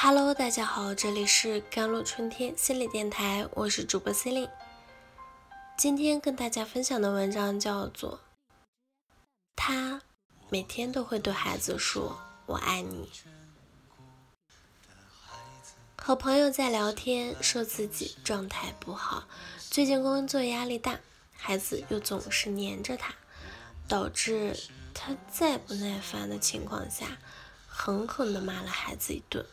Hello，大家好，这里是甘露春天心理电台，我是主播 c e l i n e 今天跟大家分享的文章叫做《他每天都会对孩子说我爱你》。和朋友在聊天，说自己状态不好，最近工作压力大，孩子又总是黏着他，导致他在不耐烦的情况下，狠狠地骂了孩子一顿。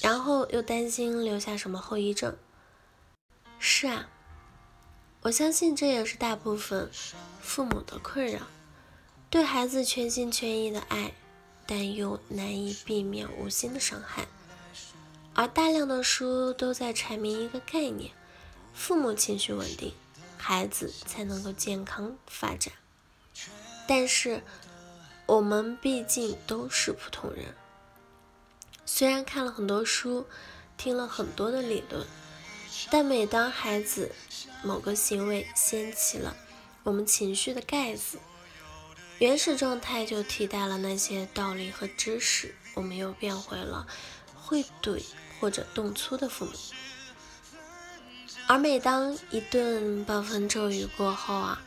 然后又担心留下什么后遗症。是啊，我相信这也是大部分父母的困扰：对孩子全心全意的爱，但又难以避免无心的伤害。而大量的书都在阐明一个概念：父母情绪稳定，孩子才能够健康发展。但是我们毕竟都是普通人。虽然看了很多书，听了很多的理论，但每当孩子某个行为掀起了我们情绪的盖子，原始状态就替代了那些道理和知识，我们又变回了会怼或者动粗的父母。而每当一顿暴风骤雨过后啊，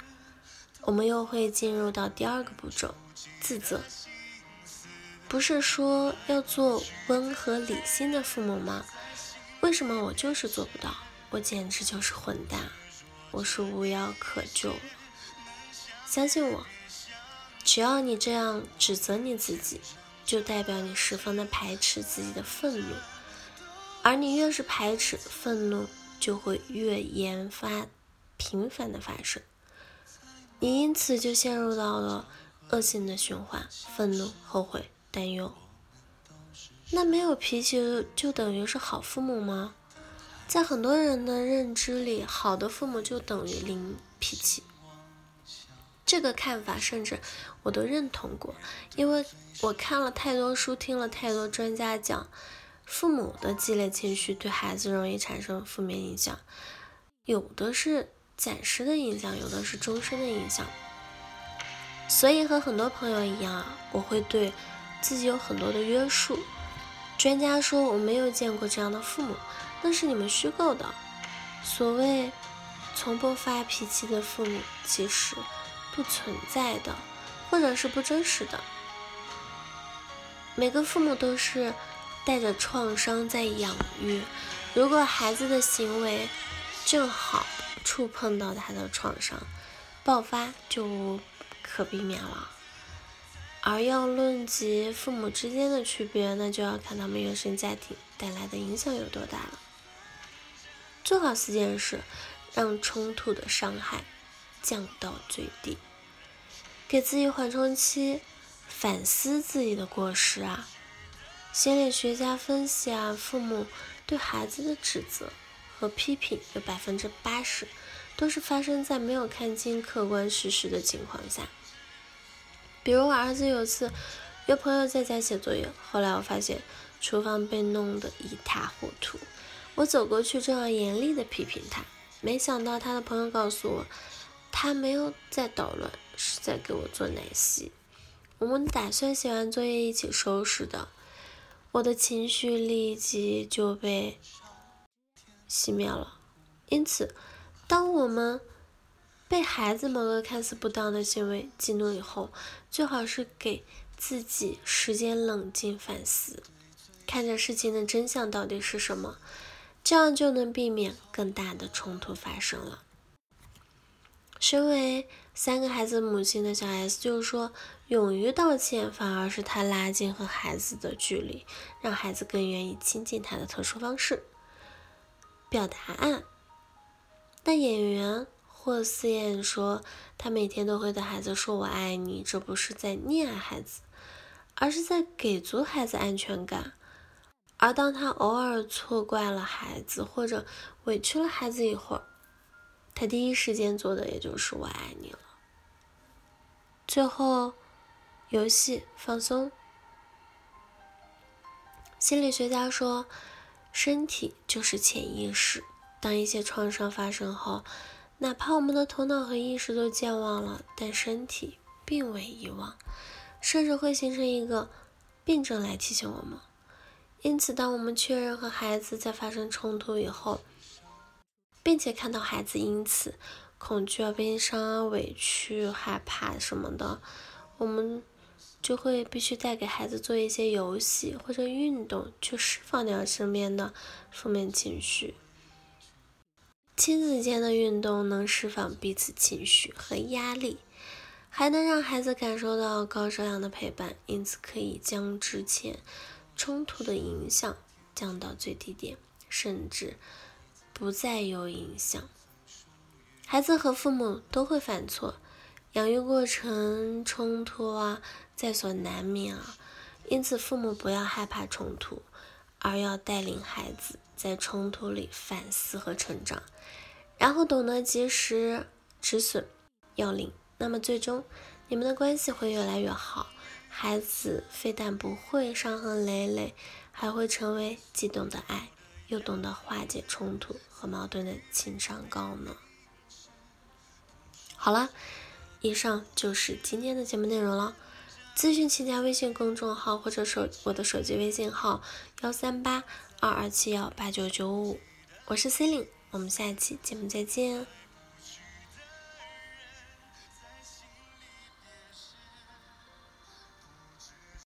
我们又会进入到第二个步骤——自责。不是说要做温和理性的父母吗？为什么我就是做不到？我简直就是混蛋！我是无药可救。相信我，只要你这样指责你自己，就代表你十分的排斥自己的愤怒，而你越是排斥愤怒，就会越研发频繁的发生，你因此就陷入到了恶性的循环：愤怒、后悔。担忧，那没有脾气就等于是好父母吗？在很多人的认知里，好的父母就等于零脾气。这个看法甚至我都认同过，因为我看了太多书，听了太多专家讲，父母的激烈情绪对孩子容易产生负面影响，有的是暂时的影响，有的是终身的影响。所以和很多朋友一样，我会对。自己有很多的约束，专家说我没有见过这样的父母，那是你们虚构的。所谓从不发脾气的父母，其实不存在的，或者是不真实的。每个父母都是带着创伤在养育，如果孩子的行为正好触碰到他的创伤，爆发就无可避免了。而要论及父母之间的区别，那就要看他们原生家庭带来的影响有多大了。做好四件事，让冲突的伤害降到最低，给自己缓冲期，反思自己的过失啊。心理学家分析啊，父母对孩子的指责和批评有百分之八十都是发生在没有看清客观事实的情况下。比如我儿子有次约朋友在家写作业，后来我发现厨房被弄得一塌糊涂，我走过去正要严厉的批评他，没想到他的朋友告诉我，他没有在捣乱，是在给我做奶昔。我们打算写完作业一起收拾的，我的情绪立即就被熄灭了。因此，当我们被孩子某个看似不当的行为激怒以后，最好是给自己时间冷静反思，看着事情的真相到底是什么，这样就能避免更大的冲突发生了。身为三个孩子母亲的小 S 就是说，勇于道歉反而是他拉近和孩子的距离，让孩子更愿意亲近他的特殊方式。表达案，那演员。霍思燕说：“她每天都会对孩子说‘我爱你’，这不是在溺爱孩子，而是在给足孩子安全感。而当她偶尔错怪了孩子，或者委屈了孩子一会儿，她第一时间做的也就是‘我爱你’了。最后，游戏放松。心理学家说，身体就是潜意识。当一些创伤发生后，哪怕我们的头脑和意识都健忘了，但身体并未遗忘，甚至会形成一个病症来提醒我们。因此，当我们确认和孩子在发生冲突以后，并且看到孩子因此恐惧啊、悲伤啊、委屈、害怕什么的，我们就会必须带给孩子做一些游戏或者运动，去释放掉身边的负面情绪。亲子间的运动能释放彼此情绪和压力，还能让孩子感受到高质量的陪伴，因此可以将之前冲突的影响降到最低点，甚至不再有影响。孩子和父母都会犯错，养育过程冲突啊在所难免啊，因此父母不要害怕冲突，而要带领孩子在冲突里反思和成长。然后懂得及时止损要领，那么最终你们的关系会越来越好。孩子非但不会伤痕累累，还会成为既懂得爱又懂得化解冲突和矛盾的情商高呢。好了，以上就是今天的节目内容了。咨询请加微信公众号或者手我的手机微信号幺三八二二七幺八九九五，我是 C 琳。我们下期节目再见。